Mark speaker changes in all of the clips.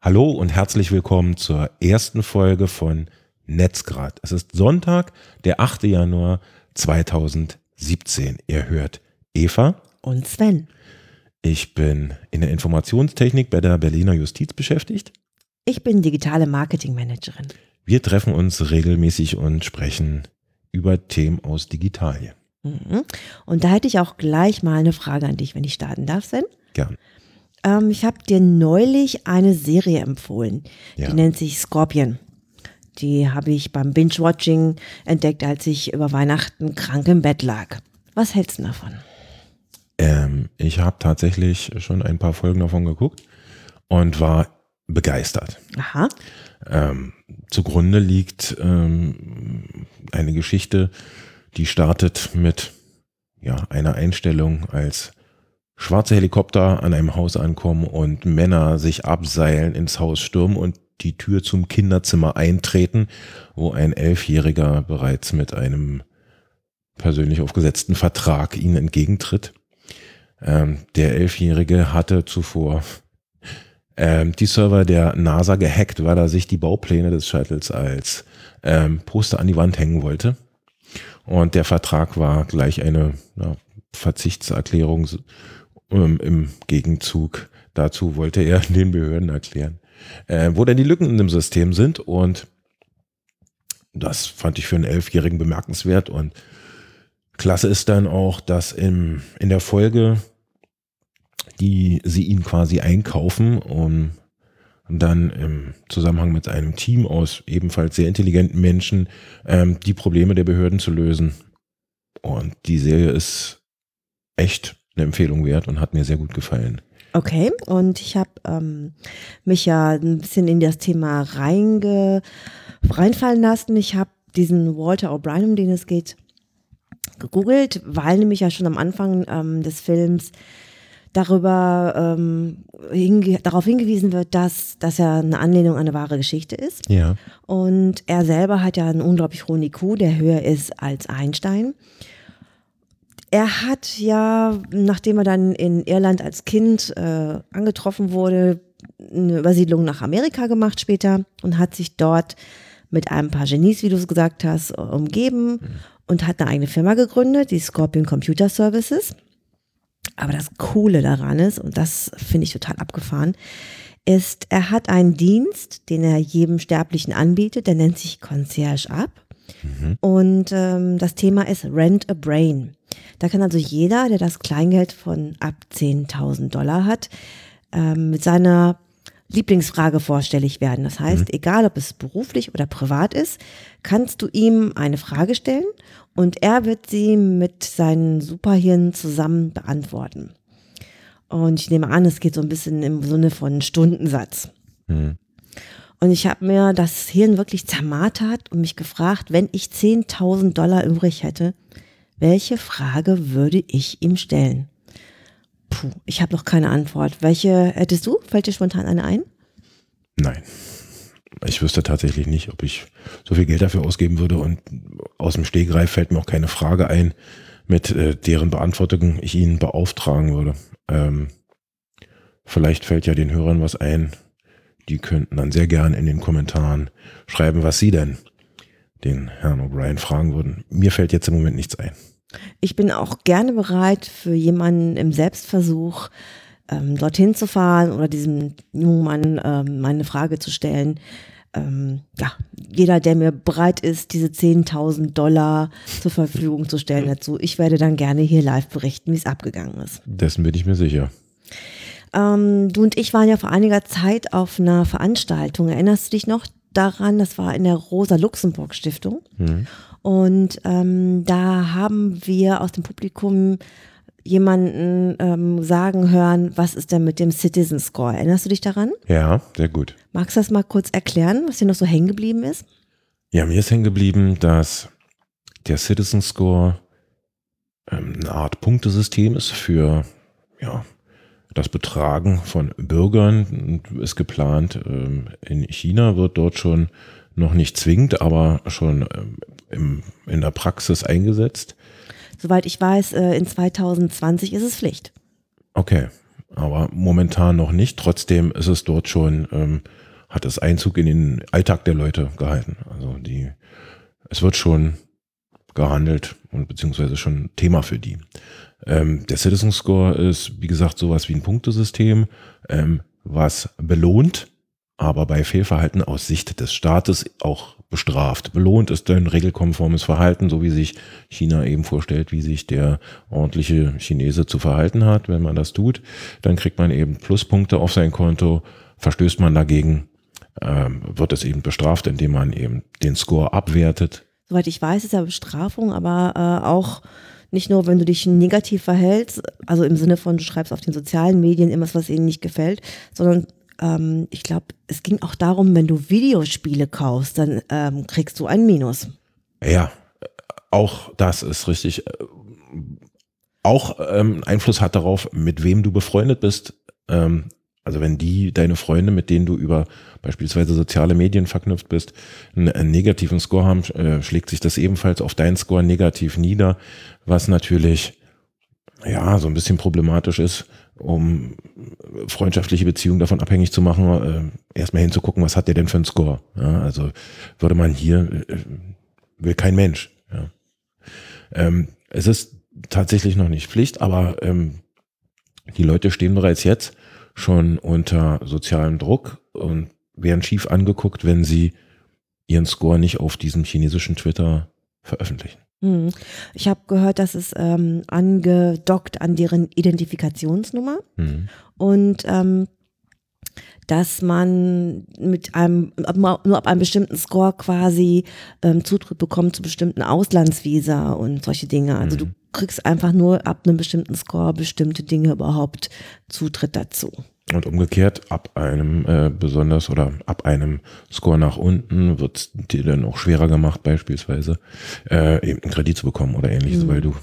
Speaker 1: Hallo und herzlich willkommen zur ersten Folge von Netzgrad. Es ist Sonntag, der 8. Januar 2017. Ihr hört Eva
Speaker 2: und Sven.
Speaker 1: Ich bin in der Informationstechnik bei der Berliner Justiz beschäftigt.
Speaker 2: Ich bin digitale Marketingmanagerin.
Speaker 1: Wir treffen uns regelmäßig und sprechen über Themen aus Digitalien.
Speaker 2: Mhm. Und da hätte ich auch gleich mal eine Frage an dich, wenn ich starten darf, Sven.
Speaker 1: Gern.
Speaker 2: Ähm, ich habe dir neulich eine Serie empfohlen.
Speaker 1: Ja.
Speaker 2: Die nennt sich Scorpion. Die habe ich beim Binge-Watching entdeckt, als ich über Weihnachten krank im Bett lag. Was hältst du davon?
Speaker 1: Ähm, ich habe tatsächlich schon ein paar Folgen davon geguckt und war begeistert.
Speaker 2: Aha.
Speaker 1: Ähm, zugrunde liegt ähm, eine Geschichte, die startet mit ja, einer Einstellung, als schwarze Helikopter an einem Haus ankommen und Männer sich abseilen, ins Haus stürmen und die Tür zum Kinderzimmer eintreten, wo ein Elfjähriger bereits mit einem persönlich aufgesetzten Vertrag ihnen entgegentritt. Ähm, der Elfjährige hatte zuvor ähm, die Server der NASA gehackt, weil er sich die Baupläne des Shuttles als ähm, Poster an die Wand hängen wollte. Und der Vertrag war gleich eine ja, Verzichtserklärung ähm, Im Gegenzug dazu wollte er den Behörden erklären, äh, wo denn die Lücken in dem System sind. Und das fand ich für einen Elfjährigen bemerkenswert. Und klasse ist dann auch, dass im, in der Folge, die sie ihn quasi einkaufen, um dann im Zusammenhang mit einem Team aus ebenfalls sehr intelligenten Menschen ähm, die Probleme der Behörden zu lösen. Und die Serie ist echt eine Empfehlung wert und hat mir sehr gut gefallen.
Speaker 2: Okay, und ich habe ähm, mich ja ein bisschen in das Thema reinge reinfallen lassen. Ich habe diesen Walter O'Brien, um den es geht, gegoogelt, weil nämlich ja schon am Anfang ähm, des Films darüber ähm, hinge darauf hingewiesen wird, dass das ja eine Anlehnung an eine wahre Geschichte ist.
Speaker 1: Ja.
Speaker 2: Und er selber hat ja einen unglaublich hohen IQ, der höher ist als Einstein. Er hat ja, nachdem er dann in Irland als Kind äh, angetroffen wurde, eine Übersiedlung nach Amerika gemacht später und hat sich dort mit ein paar Genies, wie du es gesagt hast, umgeben mhm. und hat eine eigene Firma gegründet, die Scorpion Computer Services. Aber das Coole daran ist, und das finde ich total abgefahren, ist, er hat einen Dienst, den er jedem Sterblichen anbietet, der nennt sich Concierge Up. Mhm. Und ähm, das Thema ist Rent a Brain. Da kann also jeder, der das Kleingeld von ab 10.000 Dollar hat, ähm, mit seiner Lieblingsfrage vorstellig werden. Das heißt, mhm. egal ob es beruflich oder privat ist, kannst du ihm eine Frage stellen und er wird sie mit seinen Superhirn zusammen beantworten. Und ich nehme an, es geht so ein bisschen im Sinne von Stundensatz. Mhm. Und ich habe mir das Hirn wirklich zermartert und mich gefragt, wenn ich 10.000 Dollar übrig hätte, welche Frage würde ich ihm stellen? Puh, ich habe noch keine Antwort. Welche hättest du? Fällt dir spontan eine ein?
Speaker 1: Nein. Ich wüsste tatsächlich nicht, ob ich so viel Geld dafür ausgeben würde und aus dem Stegreif fällt mir auch keine Frage ein, mit äh, deren Beantwortung ich ihn beauftragen würde. Ähm, vielleicht fällt ja den Hörern was ein. Die könnten dann sehr gern in den Kommentaren schreiben, was sie denn den Herrn O'Brien fragen würden. Mir fällt jetzt im Moment nichts ein.
Speaker 2: Ich bin auch gerne bereit, für jemanden im Selbstversuch ähm, dorthin zu fahren oder diesem jungen Mann ähm, meine Frage zu stellen. Ähm, ja, jeder, der mir bereit ist, diese 10.000 Dollar zur Verfügung zu stellen dazu, ich werde dann gerne hier live berichten, wie es abgegangen ist.
Speaker 1: Dessen bin ich mir sicher.
Speaker 2: Ähm, du und ich waren ja vor einiger Zeit auf einer Veranstaltung. Erinnerst du dich noch daran? Das war in der Rosa-Luxemburg-Stiftung. Mhm. Und ähm, da haben wir aus dem Publikum jemanden ähm, sagen hören, was ist denn mit dem Citizen Score? Erinnerst du dich daran?
Speaker 1: Ja, sehr gut.
Speaker 2: Magst du das mal kurz erklären, was dir noch so hängen geblieben ist?
Speaker 1: Ja, mir ist hängen geblieben, dass der Citizen Score ähm, eine Art Punktesystem ist für ja, das Betragen von Bürgern. Ist geplant, ähm, in China wird dort schon noch nicht zwingend, aber schon ähm, im, in der Praxis eingesetzt?
Speaker 2: Soweit ich weiß, äh, in 2020 ist es Pflicht.
Speaker 1: Okay. aber momentan noch nicht. Trotzdem ist es dort schon, ähm, hat es Einzug in den Alltag der Leute gehalten. Also die, es wird schon gehandelt und beziehungsweise schon Thema für die. Ähm, der Citizen Score ist, wie gesagt, sowas wie ein Punktesystem, ähm, was belohnt, aber bei Fehlverhalten aus Sicht des Staates auch bestraft. Belohnt ist ein regelkonformes Verhalten, so wie sich China eben vorstellt, wie sich der ordentliche Chinese zu verhalten hat. Wenn man das tut, dann kriegt man eben Pluspunkte auf sein Konto. Verstößt man dagegen, ähm, wird es eben bestraft, indem man eben den Score abwertet.
Speaker 2: Soweit ich weiß, ist ja Bestrafung, aber äh, auch nicht nur, wenn du dich negativ verhältst, also im Sinne von, du schreibst auf den sozialen Medien immer was ihnen nicht gefällt, sondern ähm, ich glaube, es ging auch darum, wenn du Videospiele kaufst, dann ähm, kriegst du ein Minus.
Speaker 1: Ja, auch das ist richtig. Auch ähm, Einfluss hat darauf, mit wem du befreundet bist. Ähm, also wenn die, deine Freunde, mit denen du über beispielsweise soziale Medien verknüpft bist, einen, einen negativen Score haben, äh, schlägt sich das ebenfalls auf deinen Score negativ nieder, was natürlich ja so ein bisschen problematisch ist, um freundschaftliche Beziehungen davon abhängig zu machen, äh, erstmal hinzugucken, was hat der denn für einen Score. Ja, also würde man hier, äh, will kein Mensch. Ja. Ähm, es ist tatsächlich noch nicht Pflicht, aber ähm, die Leute stehen bereits jetzt schon unter sozialem Druck und werden schief angeguckt, wenn sie ihren Score nicht auf diesem chinesischen Twitter veröffentlichen.
Speaker 2: Hm. Ich habe gehört, dass es ähm, angedockt an deren Identifikationsnummer mhm. und ähm, dass man mit einem nur ab einem bestimmten Score quasi ähm, Zutritt bekommt zu bestimmten Auslandsvisa und solche Dinge. Also mhm. du kriegst einfach nur ab einem bestimmten Score bestimmte Dinge überhaupt Zutritt dazu.
Speaker 1: Und umgekehrt, ab einem äh, besonders oder ab einem Score nach unten wird es dir dann auch schwerer gemacht, beispielsweise äh, eben einen Kredit zu bekommen oder ähnliches, mhm. weil du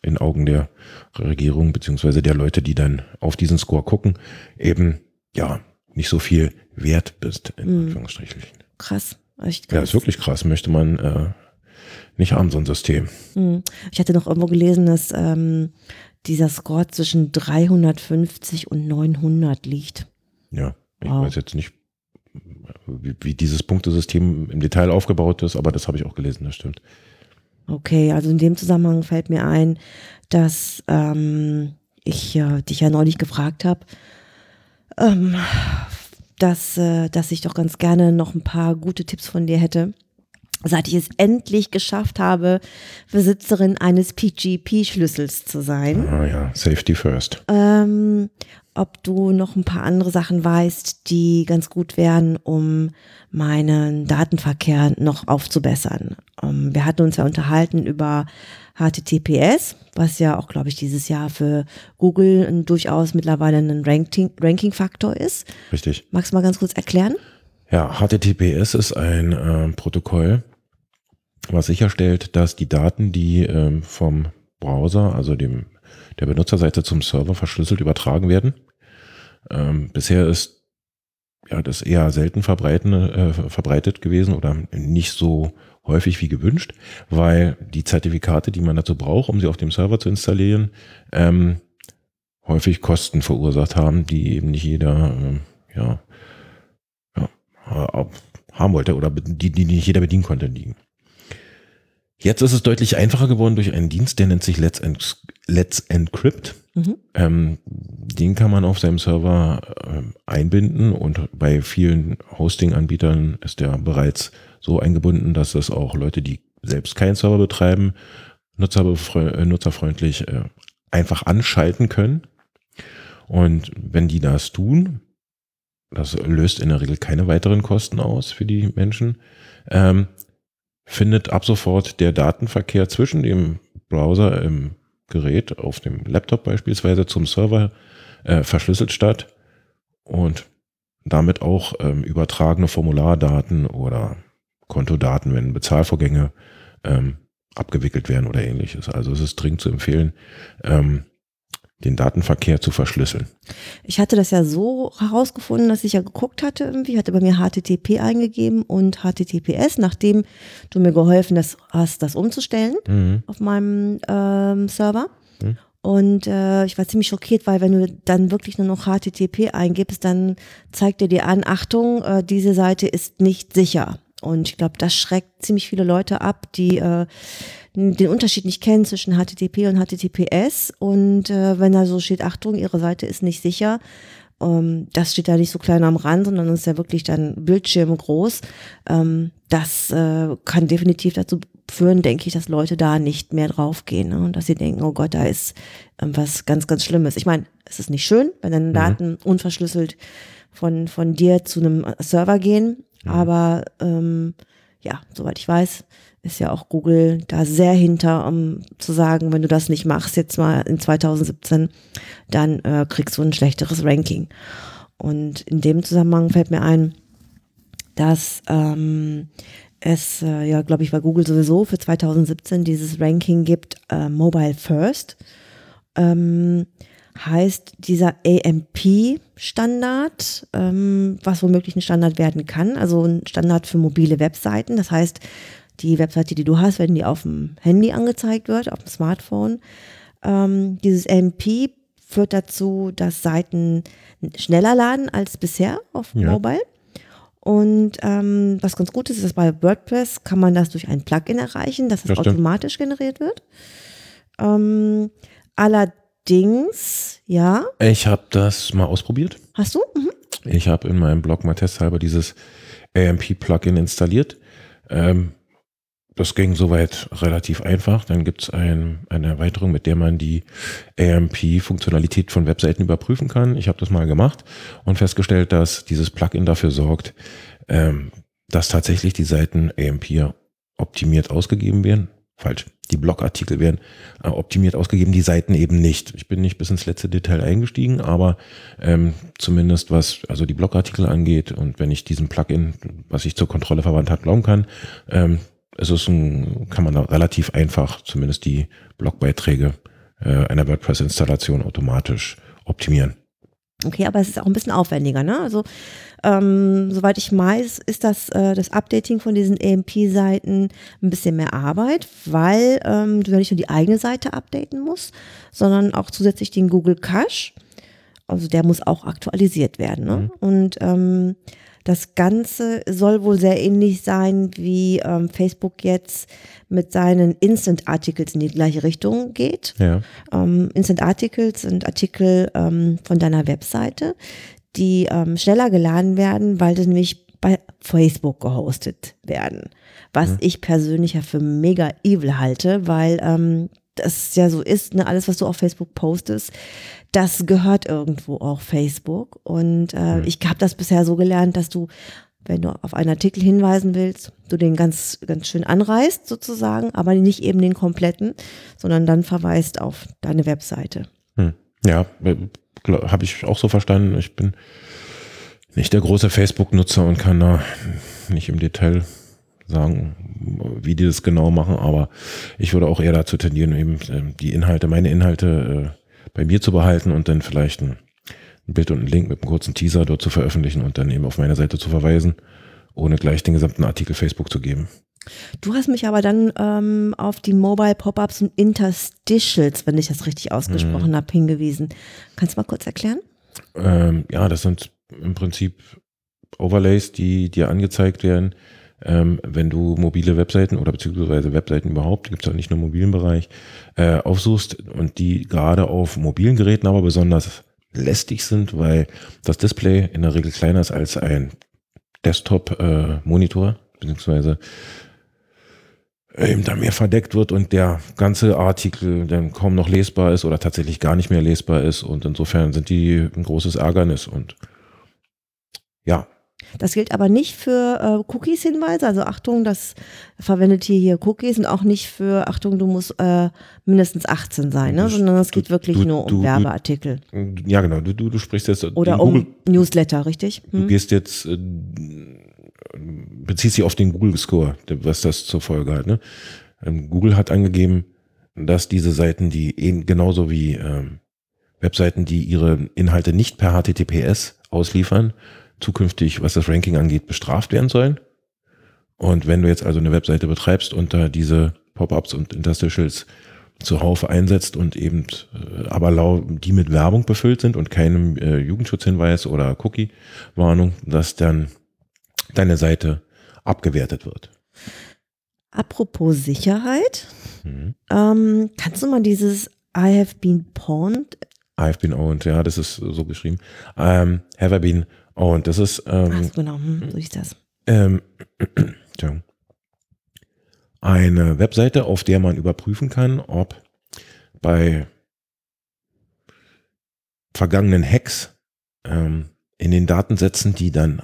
Speaker 1: in Augen der Regierung beziehungsweise der Leute, die dann auf diesen Score gucken, eben ja nicht so viel wert bist, in mhm. Anführungsstrichen.
Speaker 2: Krass, echt
Speaker 1: krass. Ja, ist wirklich krass, möchte man äh, nicht haben, so ein System.
Speaker 2: Mhm. Ich hatte noch irgendwo gelesen, dass ähm, dieser Score zwischen 350 und 900 liegt.
Speaker 1: Ja, ich wow. weiß jetzt nicht, wie, wie, dieses Punktesystem im Detail aufgebaut ist, aber das habe ich auch gelesen, das stimmt.
Speaker 2: Okay, also in dem Zusammenhang fällt mir ein, dass ähm, ich äh, dich ja neulich gefragt habe, ähm, dass, äh, dass ich doch ganz gerne noch ein paar gute Tipps von dir hätte seit ich es endlich geschafft habe, Besitzerin eines PGP-Schlüssels zu sein.
Speaker 1: Ah ja, Safety First.
Speaker 2: Ähm, ob du noch ein paar andere Sachen weißt, die ganz gut wären, um meinen Datenverkehr noch aufzubessern. Ähm, wir hatten uns ja unterhalten über HTTPS, was ja auch, glaube ich, dieses Jahr für Google durchaus mittlerweile ein Ranking-Faktor ist.
Speaker 1: Richtig.
Speaker 2: Magst du mal ganz kurz erklären?
Speaker 1: Ja, HTTPS ist ein äh, Protokoll, was sicherstellt, dass die Daten, die ähm, vom Browser, also dem der Benutzerseite zum Server verschlüsselt übertragen werden. Ähm, bisher ist ja das eher selten äh, verbreitet gewesen oder nicht so häufig wie gewünscht, weil die Zertifikate, die man dazu braucht, um sie auf dem Server zu installieren, ähm, häufig Kosten verursacht haben, die eben nicht jeder ähm, ja, ja, haben wollte oder die, die nicht jeder bedienen konnte. Die. Jetzt ist es deutlich einfacher geworden durch einen Dienst, der nennt sich Let's, en Let's Encrypt. Mhm. Ähm, den kann man auf seinem Server äh, einbinden und bei vielen Hosting-Anbietern ist der bereits so eingebunden, dass es auch Leute, die selbst keinen Server betreiben, äh, nutzerfreundlich äh, einfach anschalten können. Und wenn die das tun, das löst in der Regel keine weiteren Kosten aus für die Menschen, ähm, findet ab sofort der Datenverkehr zwischen dem Browser im Gerät, auf dem Laptop beispielsweise, zum Server äh, verschlüsselt statt und damit auch ähm, übertragene Formulardaten oder Kontodaten, wenn Bezahlvorgänge ähm, abgewickelt werden oder ähnliches. Also es ist dringend zu empfehlen, ähm, den Datenverkehr zu verschlüsseln.
Speaker 2: Ich hatte das ja so herausgefunden, dass ich ja geguckt hatte irgendwie, hatte bei mir HTTP eingegeben und HTTPS, nachdem du mir geholfen hast, das umzustellen mhm. auf meinem ähm, Server. Mhm. Und äh, ich war ziemlich schockiert, weil wenn du dann wirklich nur noch HTTP eingibst, dann zeigt er dir an, Achtung, äh, diese Seite ist nicht sicher. Und ich glaube, das schreckt ziemlich viele Leute ab, die äh, den Unterschied nicht kennen zwischen HTTP und HTTPS. Und äh, wenn da so steht, Achtung, Ihre Seite ist nicht sicher, ähm, das steht da nicht so klein am Rand, sondern ist ja wirklich dann Bildschirm groß. Ähm, das äh, kann definitiv dazu führen, denke ich, dass Leute da nicht mehr draufgehen ne? und dass sie denken, oh Gott, da ist ähm, was ganz, ganz Schlimmes. Ich meine, es ist nicht schön, wenn deine mhm. Daten unverschlüsselt von, von dir zu einem Server gehen, aber ähm, ja, soweit ich weiß, ist ja auch Google da sehr hinter, um zu sagen, wenn du das nicht machst, jetzt mal in 2017, dann äh, kriegst du ein schlechteres Ranking. Und in dem Zusammenhang fällt mir ein, dass ähm, es äh, ja, glaube ich, bei Google sowieso für 2017 dieses Ranking gibt, äh, Mobile First. Ähm, heißt dieser AMP-Standard, ähm, was womöglich ein Standard werden kann, also ein Standard für mobile Webseiten. Das heißt, die Webseite, die du hast, wenn die auf dem Handy angezeigt wird, auf dem Smartphone, ähm, dieses AMP führt dazu, dass Seiten schneller laden als bisher auf ja. Mobile. Und ähm, was ganz gut ist, ist, dass bei WordPress kann man das durch ein Plugin erreichen, dass es das automatisch generiert wird. Ähm, allerdings, ja.
Speaker 1: Ich habe das mal ausprobiert.
Speaker 2: Hast du? Mhm.
Speaker 1: Ich habe in meinem Blog mal testhalber dieses AMP-Plugin installiert. Ähm, das ging soweit relativ einfach. Dann gibt es ein, eine Erweiterung, mit der man die AMP-Funktionalität von Webseiten überprüfen kann. Ich habe das mal gemacht und festgestellt, dass dieses Plugin dafür sorgt, ähm, dass tatsächlich die Seiten AMP optimiert ausgegeben werden. Falsch. Die Blogartikel werden äh, optimiert ausgegeben, die Seiten eben nicht. Ich bin nicht bis ins letzte Detail eingestiegen, aber ähm, zumindest was also die Blogartikel angeht und wenn ich diesem Plugin, was ich zur Kontrolle verwandt hat, glauben kann, ähm, es ist ein, kann man relativ einfach zumindest die Blogbeiträge äh, einer WordPress-Installation automatisch optimieren.
Speaker 2: Okay, aber es ist auch ein bisschen aufwendiger, ne? Also ähm, soweit ich weiß, ist das äh, das Updating von diesen AMP-Seiten ein bisschen mehr Arbeit, weil ähm, du ja nicht nur die eigene Seite updaten musst, sondern auch zusätzlich den Google Cache. Also der muss auch aktualisiert werden. Ne? Mhm. Und ähm, das Ganze soll wohl sehr ähnlich sein, wie ähm, Facebook jetzt mit seinen Instant Articles in die gleiche Richtung geht. Ja. Ähm, Instant Articles sind Artikel ähm, von deiner Webseite, die ähm, schneller geladen werden, weil sie nämlich bei Facebook gehostet werden. Was mhm. ich persönlich ja für mega evil halte, weil ähm, das ja so ist, ne, alles, was du auf Facebook postest, das gehört irgendwo auch Facebook. Und äh, mhm. ich habe das bisher so gelernt, dass du, wenn du auf einen Artikel hinweisen willst, du den ganz, ganz schön anreißt sozusagen, aber nicht eben den kompletten, sondern dann verweist auf deine Webseite.
Speaker 1: Hm. Ja, äh, habe ich auch so verstanden. Ich bin nicht der große Facebook-Nutzer und kann da nicht im Detail sagen, wie die das genau machen, aber ich würde auch eher dazu tendieren, eben ähm, die Inhalte, meine Inhalte äh, bei mir zu behalten und dann vielleicht ein, ein Bild und einen Link mit einem kurzen Teaser dort zu veröffentlichen und dann eben auf meine Seite zu verweisen, ohne gleich den gesamten Artikel Facebook zu geben.
Speaker 2: Du hast mich aber dann ähm, auf die Mobile Pop-ups und Interstitials, wenn ich das richtig ausgesprochen mhm. habe, hingewiesen. Kannst du mal kurz erklären?
Speaker 1: Ähm, ja, das sind im Prinzip Overlays, die dir angezeigt werden, ähm, wenn du mobile Webseiten oder beziehungsweise Webseiten überhaupt, gibt es ja nicht nur im mobilen Bereich, äh, aufsuchst und die gerade auf mobilen Geräten aber besonders lästig sind, weil das Display in der Regel kleiner ist als ein Desktop-Monitor, äh, beziehungsweise eben da mehr verdeckt wird und der ganze Artikel dann kaum noch lesbar ist oder tatsächlich gar nicht mehr lesbar ist und insofern sind die ein großes Ärgernis und ja,
Speaker 2: das gilt aber nicht für äh, Cookies-Hinweise, also Achtung, das verwendet hier hier Cookies und auch nicht für Achtung, du musst äh, mindestens 18 sein, ne? sondern es geht wirklich du, nur um du, Werbeartikel.
Speaker 1: Ja, genau, du, du, du sprichst jetzt.
Speaker 2: Oder um Google, Newsletter, richtig?
Speaker 1: Hm? Du gehst jetzt, äh, beziehst dich auf den Google-Score, was das zur Folge hat. Ne? Ähm, Google hat angegeben, dass diese Seiten, die genauso wie ähm, Webseiten, die ihre Inhalte nicht per HTTPS ausliefern, zukünftig, was das Ranking angeht, bestraft werden sollen. Und wenn du jetzt also eine Webseite betreibst und da diese Pop-ups und Interstitials zuhauf einsetzt und eben äh, aber lau die mit Werbung befüllt sind und keinem äh, Jugendschutzhinweis oder Cookie-Warnung, dass dann deine Seite abgewertet wird.
Speaker 2: Apropos Sicherheit, mhm. ähm, kannst du mal dieses I have been pawned?
Speaker 1: I have been owned, ja, das ist so geschrieben. Um, have I been owned, das ist. Ähm,
Speaker 2: Ach, genau, hm, so ist das.
Speaker 1: Ähm, eine Webseite, auf der man überprüfen kann, ob bei vergangenen Hacks ähm, in den Datensätzen, die dann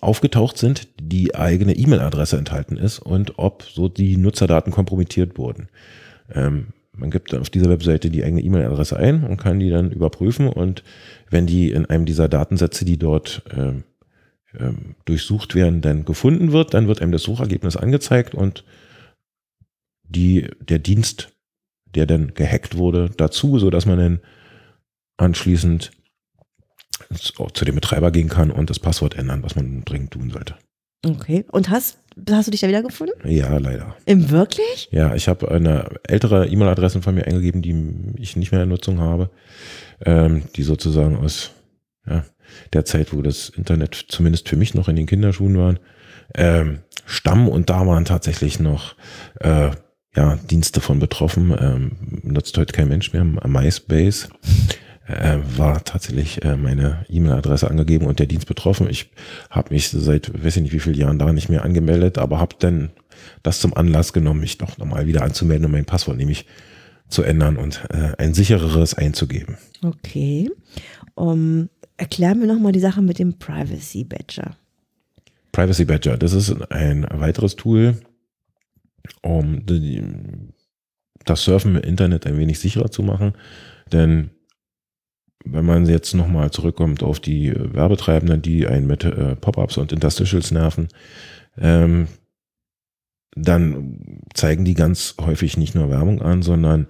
Speaker 1: aufgetaucht sind, die eigene E-Mail-Adresse enthalten ist und ob so die Nutzerdaten kompromittiert wurden. Ähm, man gibt auf dieser Webseite die eigene E-Mail-Adresse ein und kann die dann überprüfen und wenn die in einem dieser Datensätze, die dort ähm, ähm, durchsucht werden, dann gefunden wird, dann wird einem das Suchergebnis angezeigt und die, der Dienst, der dann gehackt wurde, dazu, so dass man dann anschließend zu dem Betreiber gehen kann und das Passwort ändern, was man dringend tun sollte.
Speaker 2: Okay. Und hast, hast du dich da wiedergefunden?
Speaker 1: Ja, leider.
Speaker 2: Im wirklich?
Speaker 1: Ja, ich habe eine ältere E-Mail-Adresse von mir eingegeben, die ich nicht mehr in Nutzung habe, ähm, die sozusagen aus ja, der Zeit, wo das Internet zumindest für mich noch in den Kinderschuhen waren, ähm, stammen und da waren tatsächlich noch äh, ja, Dienste von betroffen. Ähm, nutzt heute kein Mensch mehr. MySpace äh, war tatsächlich äh, meine E-Mail-Adresse angegeben und der Dienst betroffen. Ich habe mich seit weiß ich nicht wie vielen Jahren da nicht mehr angemeldet, aber habe dann das zum Anlass genommen, mich doch nochmal wieder anzumelden und mein Passwort nämlich zu ändern und äh, ein sichereres einzugeben.
Speaker 2: Okay. Um, erklär mir nochmal die Sache mit dem Privacy Badger.
Speaker 1: Privacy Badger, das ist ein weiteres Tool, um das Surfen im Internet ein wenig sicherer zu machen. Denn wenn man jetzt nochmal zurückkommt auf die Werbetreibenden, die einen mit äh, Pop-ups und Interstitials nerven, ähm, dann zeigen die ganz häufig nicht nur Werbung an, sondern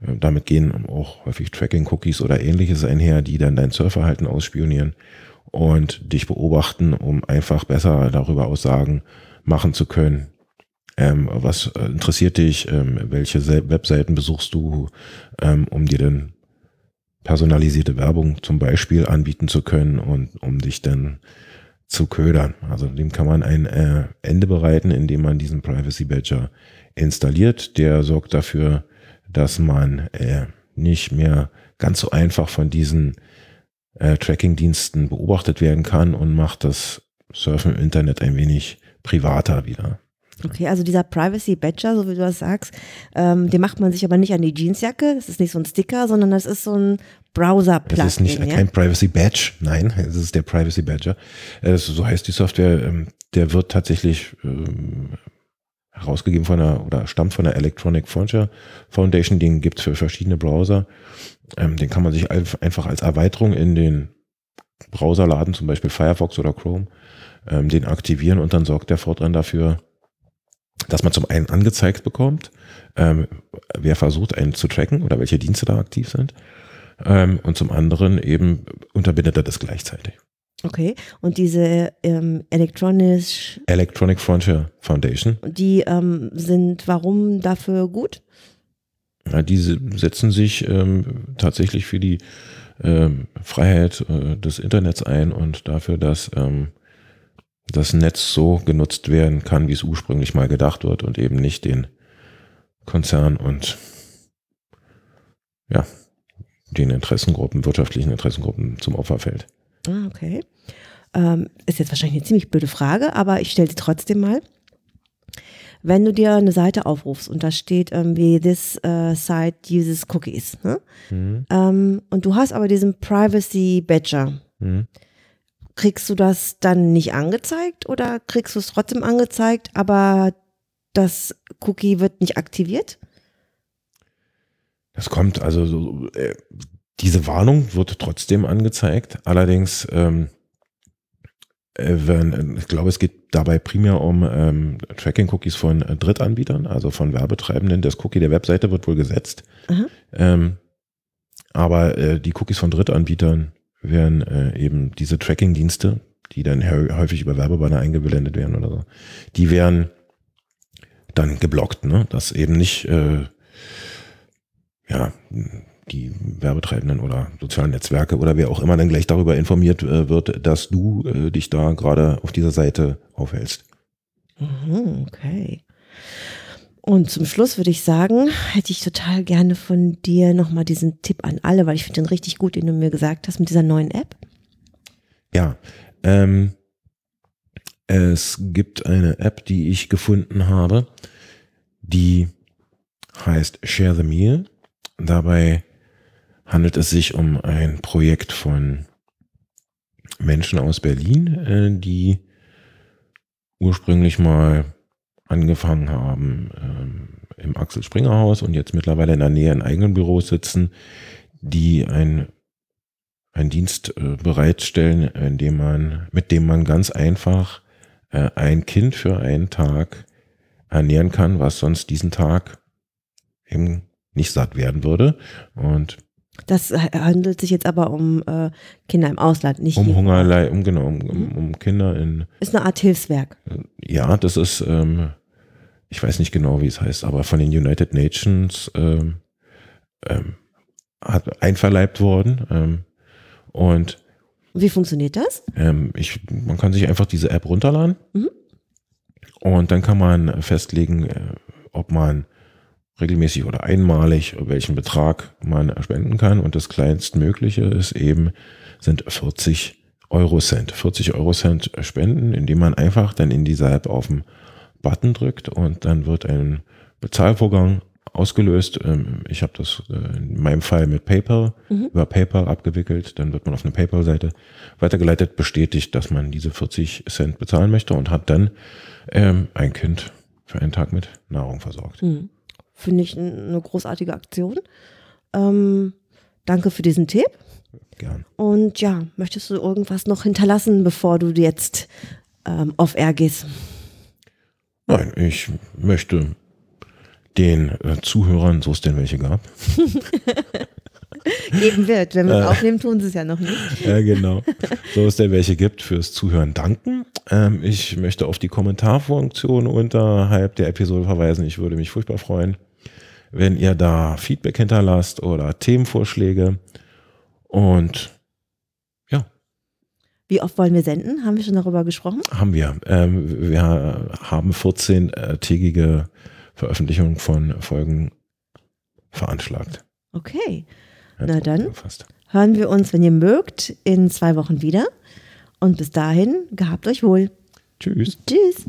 Speaker 1: äh, damit gehen auch häufig Tracking-Cookies oder ähnliches einher, die dann dein Surfverhalten ausspionieren und dich beobachten, um einfach besser darüber Aussagen machen zu können, ähm, was äh, interessiert dich? Ähm, welche Webseiten besuchst du, ähm, um dir dann personalisierte Werbung zum Beispiel anbieten zu können und um dich dann zu ködern. Also dem kann man ein äh, Ende bereiten, indem man diesen Privacy Badger installiert. Der sorgt dafür, dass man äh, nicht mehr ganz so einfach von diesen äh, Tracking-Diensten beobachtet werden kann und macht das Surfen im Internet ein wenig privater wieder.
Speaker 2: Okay, also dieser Privacy Badger, so wie du das sagst, ähm, den macht man sich aber nicht an die Jeansjacke. Das ist nicht so ein Sticker, sondern das ist so ein Browser-Plugin.
Speaker 1: Das ist nicht ja? kein Privacy Badge, nein, das ist der Privacy Badger. Äh, so heißt die Software. Ähm, der wird tatsächlich ähm, herausgegeben von der oder stammt von der Electronic Frontier Foundation. Den gibt es für verschiedene Browser. Ähm, den kann man sich einfach als Erweiterung in den Browser laden, zum Beispiel Firefox oder Chrome, den aktivieren und dann sorgt der fortan dafür, dass man zum einen angezeigt bekommt, ähm, wer versucht, einen zu tracken oder welche Dienste da aktiv sind. Ähm, und zum anderen eben unterbindet er das gleichzeitig.
Speaker 2: Okay, und diese ähm, Electronic
Speaker 1: Electronic Frontier Foundation.
Speaker 2: Die ähm, sind warum dafür gut?
Speaker 1: Ja, diese setzen sich ähm, tatsächlich für die ähm, Freiheit äh, des Internets ein und dafür, dass ähm, das Netz so genutzt werden kann, wie es ursprünglich mal gedacht wird und eben nicht den Konzern und ja, den Interessengruppen, wirtschaftlichen Interessengruppen zum Opfer fällt.
Speaker 2: Ah, okay. Ähm, ist jetzt wahrscheinlich eine ziemlich blöde Frage, aber ich stelle sie trotzdem mal. Wenn du dir eine Seite aufrufst und da steht irgendwie, this uh, site uses cookies, ne? Mhm. Ähm, und du hast aber diesen Privacy Badger, mhm kriegst du das dann nicht angezeigt oder kriegst du es trotzdem angezeigt, aber das Cookie wird nicht aktiviert?
Speaker 1: Das kommt, also so, äh, diese Warnung wird trotzdem angezeigt. Allerdings, ähm, äh, wenn, ich glaube, es geht dabei primär um ähm, Tracking-Cookies von äh, Drittanbietern, also von Werbetreibenden. Das Cookie der Webseite wird wohl gesetzt. Ähm, aber äh, die Cookies von Drittanbietern werden äh, eben diese Tracking-Dienste, die dann häufig über Werbebanner eingeblendet werden oder so, die werden dann geblockt, ne? dass eben nicht äh, ja, die Werbetreibenden oder sozialen Netzwerke oder wer auch immer dann gleich darüber informiert äh, wird, dass du äh, dich da gerade auf dieser Seite aufhältst.
Speaker 2: Mhm, okay. Und zum Schluss würde ich sagen, hätte ich total gerne von dir nochmal diesen Tipp an alle, weil ich finde den richtig gut, den du mir gesagt hast mit dieser neuen App.
Speaker 1: Ja, ähm, es gibt eine App, die ich gefunden habe, die heißt Share the Meal. Dabei handelt es sich um ein Projekt von Menschen aus Berlin, äh, die ursprünglich mal angefangen haben ähm, im Axel Springer Haus und jetzt mittlerweile in der Nähe in eigenen Büros sitzen, die ein einen Dienst äh, bereitstellen, indem man, mit dem man ganz einfach äh, ein Kind für einen Tag ernähren kann, was sonst diesen Tag eben nicht satt werden würde. Und
Speaker 2: das handelt sich jetzt aber um äh, Kinder im Ausland, nicht
Speaker 1: um Hungerlei, um genau, um, um, mhm. um, Kinder in.
Speaker 2: Ist eine Art Hilfswerk.
Speaker 1: Ja, das ist, ähm, ich weiß nicht genau, wie es heißt, aber von den United Nations ähm, ähm, hat einverleibt worden. Ähm, und
Speaker 2: wie funktioniert das?
Speaker 1: Ähm, ich, man kann sich einfach diese App runterladen mhm. und dann kann man festlegen, äh, ob man regelmäßig oder einmalig welchen Betrag man spenden kann. Und das kleinstmögliche ist eben, sind 40 Euro Cent. 40 Euro Cent spenden, indem man einfach dann in dieser App auf den Button drückt und dann wird ein Bezahlvorgang ausgelöst. Ähm, ich habe das äh, in meinem Fall mit PayPal, mhm. über PayPal abgewickelt. Dann wird man auf eine PayPal-Seite weitergeleitet, bestätigt, dass man diese 40 Cent bezahlen möchte und hat dann ähm, ein Kind für einen Tag mit Nahrung versorgt. Mhm.
Speaker 2: Finde ich eine großartige Aktion. Ähm, danke für diesen Tipp.
Speaker 1: Gern.
Speaker 2: Und ja, möchtest du irgendwas noch hinterlassen, bevor du jetzt ähm, off-air gehst?
Speaker 1: Nein, ich möchte den äh, Zuhörern, so es denn welche gab,
Speaker 2: geben wird. Wenn wir es äh, aufnehmen, tun sie es ja noch nicht.
Speaker 1: Ja, genau. So es denn welche gibt, fürs Zuhören danken. Ähm, ich möchte auf die Kommentarfunktion unterhalb der Episode verweisen. Ich würde mich furchtbar freuen, wenn ihr da Feedback hinterlasst oder Themenvorschläge. Und ja.
Speaker 2: Wie oft wollen wir senden? Haben wir schon darüber gesprochen?
Speaker 1: Haben wir. Ähm, wir haben 14-tägige Veröffentlichung von Folgen veranschlagt.
Speaker 2: Okay. Jetzt Na dann hören wir uns, wenn ihr mögt, in zwei Wochen wieder. Und bis dahin, gehabt euch wohl.
Speaker 1: Tschüss.
Speaker 2: Tschüss.